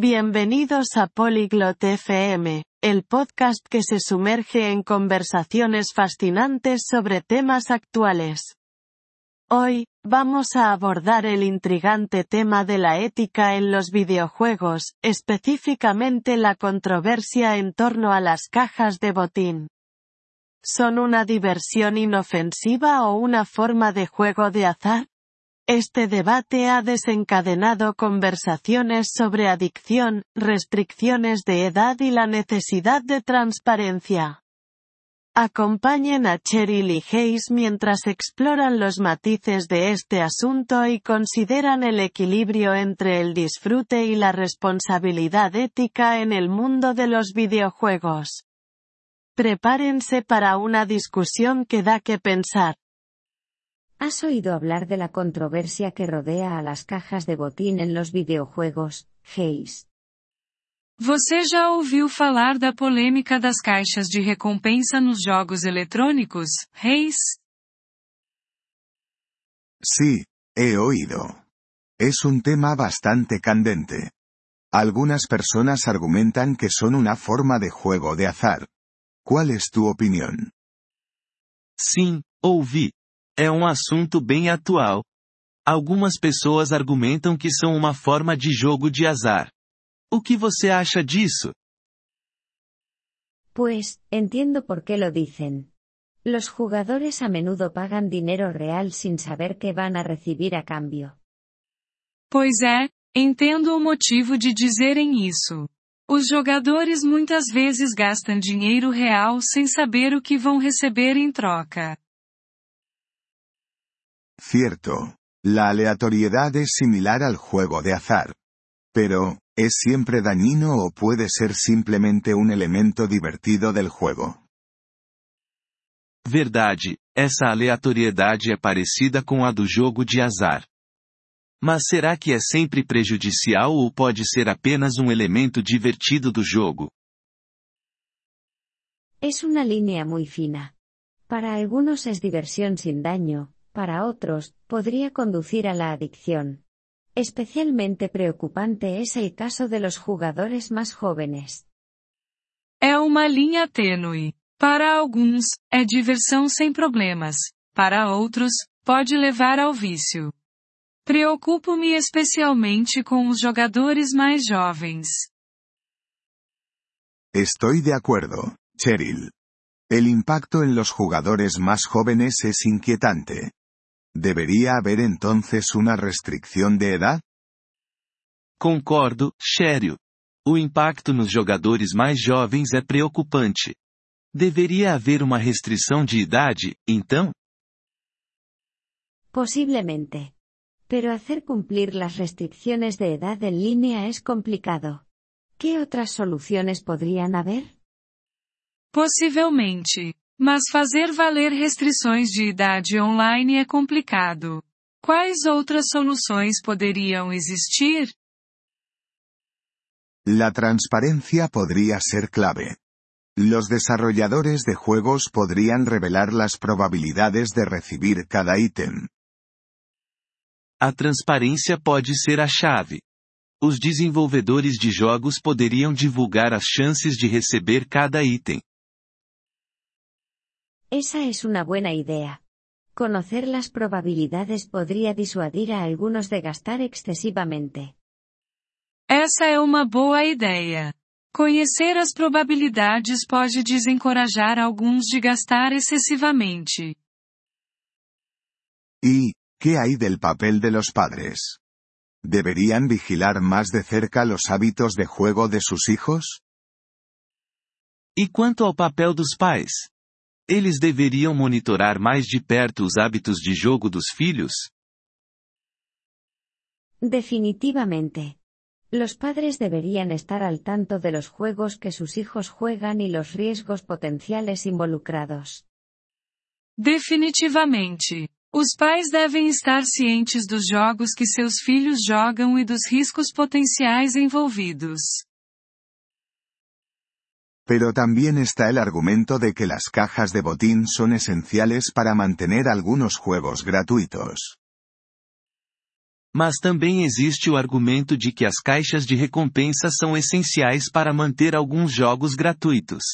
Bienvenidos a Polyglot FM, el podcast que se sumerge en conversaciones fascinantes sobre temas actuales. Hoy, vamos a abordar el intrigante tema de la ética en los videojuegos, específicamente la controversia en torno a las cajas de botín. ¿Son una diversión inofensiva o una forma de juego de azar? Este debate ha desencadenado conversaciones sobre adicción, restricciones de edad y la necesidad de transparencia. Acompañen a Cheryl y Hayes mientras exploran los matices de este asunto y consideran el equilibrio entre el disfrute y la responsabilidad ética en el mundo de los videojuegos. Prepárense para una discusión que da que pensar. ¿Has oído hablar de la controversia que rodea a las cajas de botín en los videojuegos, Hayes? Você já ouviu falar da polêmica das caixas de recompensa nos jogos eletrônicos, Hayes? Sí, he oído. Es un tema bastante candente. Algunas personas argumentan que son una forma de juego de azar. ¿Cuál es tu opinión? Sim, ouvi. É um assunto bem atual. Algumas pessoas argumentam que são uma forma de jogo de azar. O que você acha disso? Pues, entiendo por qué lo dicen. Los jugadores a menudo pagan dinero real sin saber qué van a recibir a cambio. Pois é, entendo o motivo de dizerem isso. Os jogadores muitas vezes gastam dinheiro real sem saber o que vão receber em troca. Cierto. La aleatoriedad es similar al juego de azar. Pero, ¿es siempre dañino o puede ser simplemente un elemento divertido del juego? Verdade, essa aleatoriedade é parecida com a do jogo de azar. Mas será que é sempre prejudicial ou pode ser apenas um elemento divertido do jogo? Es una línea muy fina. Para algunos es diversión sin daño, para otros, podría conducir a la adicción. Especialmente preocupante es el caso de los jugadores más jóvenes. É uma linha tênue. Para alguns, é diversão sem problemas. Para outros, pode levar ao vício. Preocupo-me especialmente com os jogadores mais jovens. Estoy de acuerdo, Cheryl. El impacto en los jugadores más jóvenes es inquietante. ¿Debería haber entonces una restricción de edad? Concordo, Cheryl. O impacto nos jogadores mais jovens é preocupante. Deveria haver uma restrição de idade, então? Posiblemente. Pero hacer cumplir las restricciones de edad en línea es complicado. ¿Qué otras soluciones podrían haber? Possivelmente. Mas fazer valer restrições de idade online é complicado. Quais outras soluções poderiam existir? La transparencia podría ser clave. Los desarrolladores de juegos podrían revelar las probabilidades de recibir cada ítem. A transparência pode ser a chave. Os desenvolvedores de jogos poderiam divulgar as chances de receber cada item. Esa es una buena idea. Conocer las probabilidades podría disuadir a algunos de gastar excesivamente. Essa é uma boa ideia. Conhecer as probabilidades pode desencorajar alguns de gastar excessivamente. ¿Y qué hay del papel de los padres? ¿Deberían vigilar más de cerca los hábitos de juego de sus hijos? E quanto ao papel dos pais? Eles deveriam monitorar mais de perto os hábitos de jogo dos filhos? Definitivamente. Los padres deberían estar al tanto de los juegos que sus hijos juegan y los riesgos potenciales involucrados. Definitivamente. Os pais devem estar cientes dos jogos que seus filhos jogam e dos riscos potenciais envolvidos. Pero también está el argumento de que las cajas de botín son esenciales para mantener algunos juegos gratuitos. Mas também existe o argumento de que as caixas de recompensa são essenciais para manter alguns jogos gratuitos.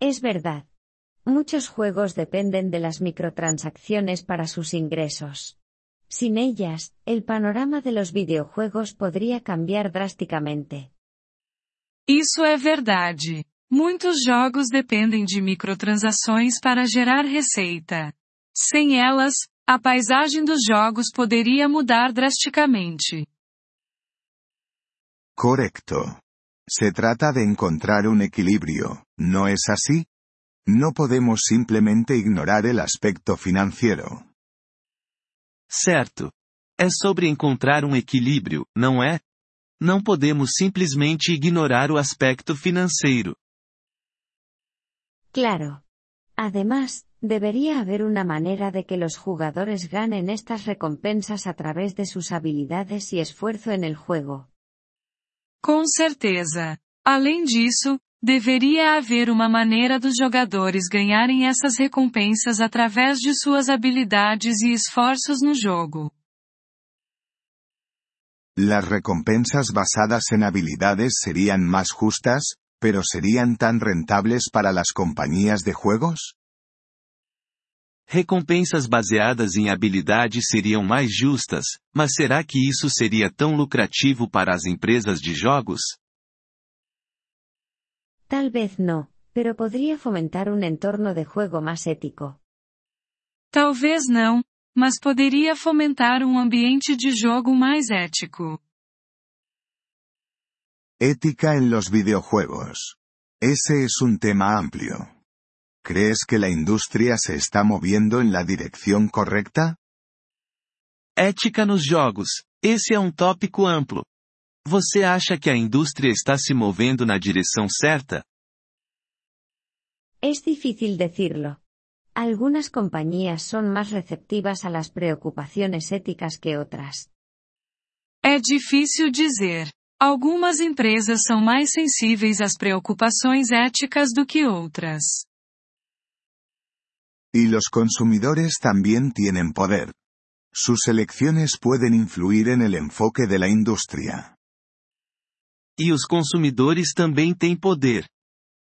Es verdad. Muchos juegos dependen de las microtransacciones para sus ingresos. Sin ellas, el panorama de los videojuegos podría cambiar drásticamente. Isso é verdade. Muitos jogos dependem de microtransações para gerar receita. Sem elas, a paisagem dos jogos poderia mudar drasticamente. Correcto. Se trata de encontrar un equilibrio, ¿no es así? No podemos simplemente ignorar el aspecto financiero. Certo. É sobre encontrar um equilíbrio, não é? Não podemos simplesmente ignorar o aspecto financeiro. Claro. Además, debería haber una manera de que los jugadores ganen estas recompensas a través de sus habilidades y esfuerzo en el juego. Com certeza. Além disso, deveria haver uma maneira dos jogadores ganharem essas recompensas através de suas habilidades e esforços no jogo. Las recompensas basadas en habilidades serían más justas, pero serían tan rentables para las compañías de juegos? Recompensas baseadas em habilidades seriam mais justas, mas será que isso seria tão lucrativo para as empresas de jogos? Tal vez no, pero podría fomentar un entorno de juego más ético. Talvez não, mas poderia fomentar um ambiente de jogo mais ético. Ética en los videojuegos. Ese es un tema amplio. ¿Crees que la industria se está moviendo en la dirección correcta? Ética nos jogos. Esse é um tópico amplo. Você acha que a indústria está se movendo na direção certa? Es difícil decirlo. Algunas compañías son más receptivas a las preocupaciones éticas que otras. É difícil dizer. Algumas empresas são mais sensíveis às preocupações éticas do que outras. Y los consumidores también tienen poder. Sus elecciones pueden influir en el enfoque de la industria. E os consumidores também têm poder.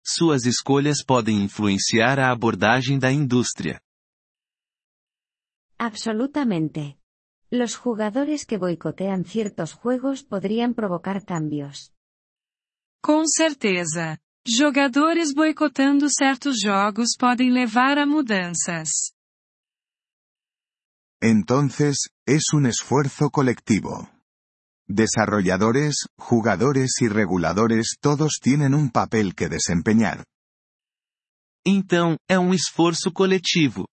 Suas escolhas podem influenciar a abordagem da indústria. Absolutamente. Los jugadores que boicotean ciertos juegos podrían provocar cambios. Com certeza. Jogadores boicotando certos jogos podem levar a mudanças. Entonces, es un esfuerzo colectivo. Desarrolladores, jugadores y reguladores todos tienen un papel que desempeñar. Então, é um esforço coletivo.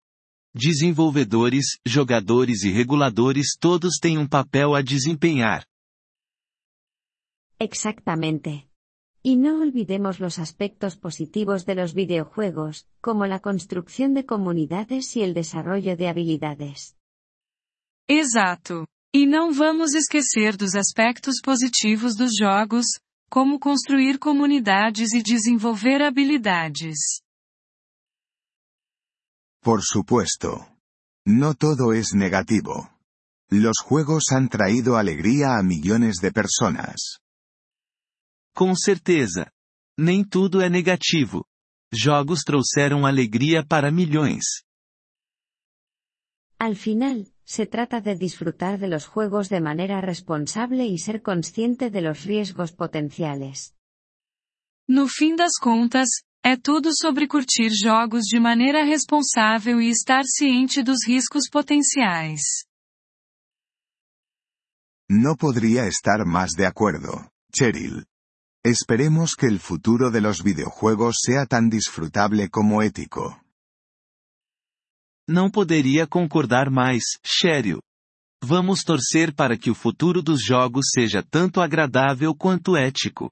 Desenvolvedores, jogadores e reguladores todos têm um papel a desempenhar. Exactamente. Y no olvidemos los aspectos positivos de los videojuegos, como la construcción de comunidades y el desarrollo de habilidades. Exato. E não vamos esquecer dos aspectos positivos dos jogos, como construir comunidades e desenvolver habilidades. Por supuesto. No todo es negativo. Los juegos han traído alegría a millones de personas. Com certeza. Nem tudo é negativo. Jogos trouxeram alegria para milhões. Al final, se trata de disfrutar de los juegos de manera responsable y ser consciente de los riesgos potenciales. No fim das contas, é tudo sobre curtir jogos de maneira responsável e estar ciente dos riscos potenciais. No podría estar más de acuerdo, Cheryl. Esperemos que el futuro de los videojuegos sea tan disfrutable como ético. Não poderia concordar mais, Cheryl. Vamos torcer para que o futuro dos jogos seja tanto agradável quanto ético.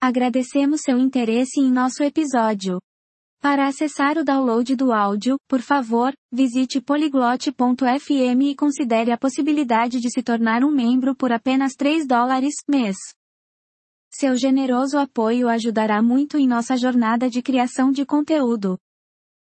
Agradecemos seu interesse em nosso episódio. Para acessar o download do áudio, por favor, visite poliglote.fm e considere a possibilidade de se tornar um membro por apenas 3 dólares mês. Seu generoso apoio ajudará muito em nossa jornada de criação de conteúdo.